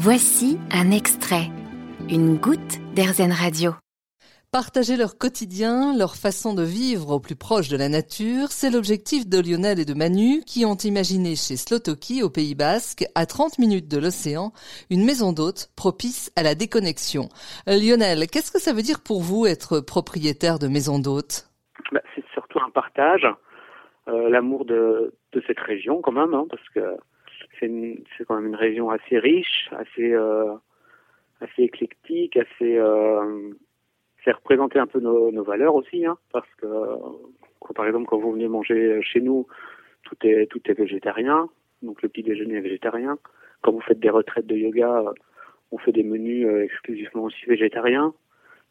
Voici un extrait, une goutte d'Airzen Radio. Partager leur quotidien, leur façon de vivre au plus proche de la nature, c'est l'objectif de Lionel et de Manu qui ont imaginé chez Slotoki au Pays Basque, à 30 minutes de l'océan, une maison d'hôtes propice à la déconnexion. Euh, Lionel, qu'est-ce que ça veut dire pour vous être propriétaire de maison d'hôtes bah, C'est surtout un partage, euh, l'amour de, de, cette région quand même, hein, parce que c'est quand même une région assez riche, assez, euh, assez éclectique, assez c'est représenter un peu nos, nos valeurs aussi, hein, parce que par exemple quand vous venez manger chez nous, tout est tout est végétarien, donc le petit déjeuner est végétarien. Quand vous faites des retraites de yoga, on fait des menus euh, exclusivement aussi végétariens.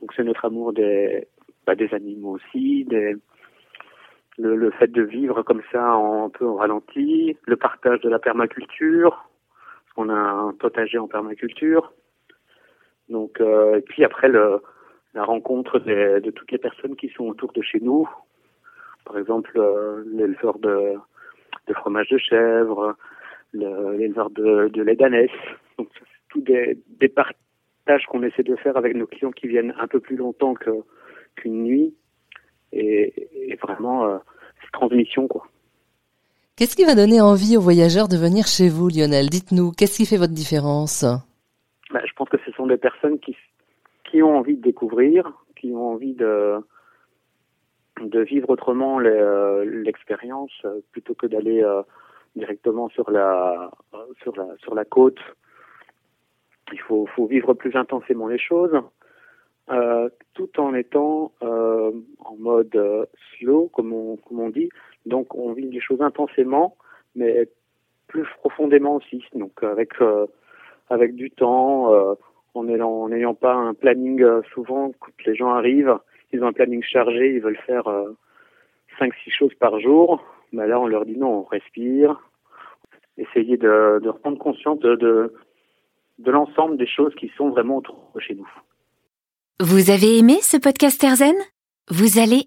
Donc c'est notre amour des bah, des animaux aussi, le, le, fait de vivre comme ça un peu en ralenti, le partage de la permaculture, parce qu'on a un potager en permaculture. Donc euh, et puis après le la rencontre de, de, toutes les personnes qui sont autour de chez nous. Par exemple, euh, l'éleveur de, de, fromage de chèvre, l'éleveur de, de lait d'ânesse. Donc, c'est tout des, des partages qu'on essaie de faire avec nos clients qui viennent un peu plus longtemps qu'une nuit. Et, et vraiment, euh, c'est transmission, quoi. Qu'est-ce qui va donner envie aux voyageurs de venir chez vous, Lionel? Dites-nous, qu'est-ce qui fait votre différence? Bah, Je pense que ce sont des personnes qui qui ont envie de découvrir, qui ont envie de de vivre autrement euh, l'expérience euh, plutôt que d'aller euh, directement sur la sur la sur la côte. Il faut faut vivre plus intensément les choses, tout en étant en mode slow, comme on comme on dit. Donc on vit les choses intensément, mais plus profondément aussi. Donc avec avec du temps en n'ayant pas un planning euh, souvent quand les gens arrivent, ils ont un planning chargé, ils veulent faire euh, cinq six choses par jour. Bah là on leur dit non, on respire, essayer de, de reprendre conscience de, de, l'ensemble des choses qui sont vraiment chez nous. Vous avez aimé ce podcast Erzen Vous allez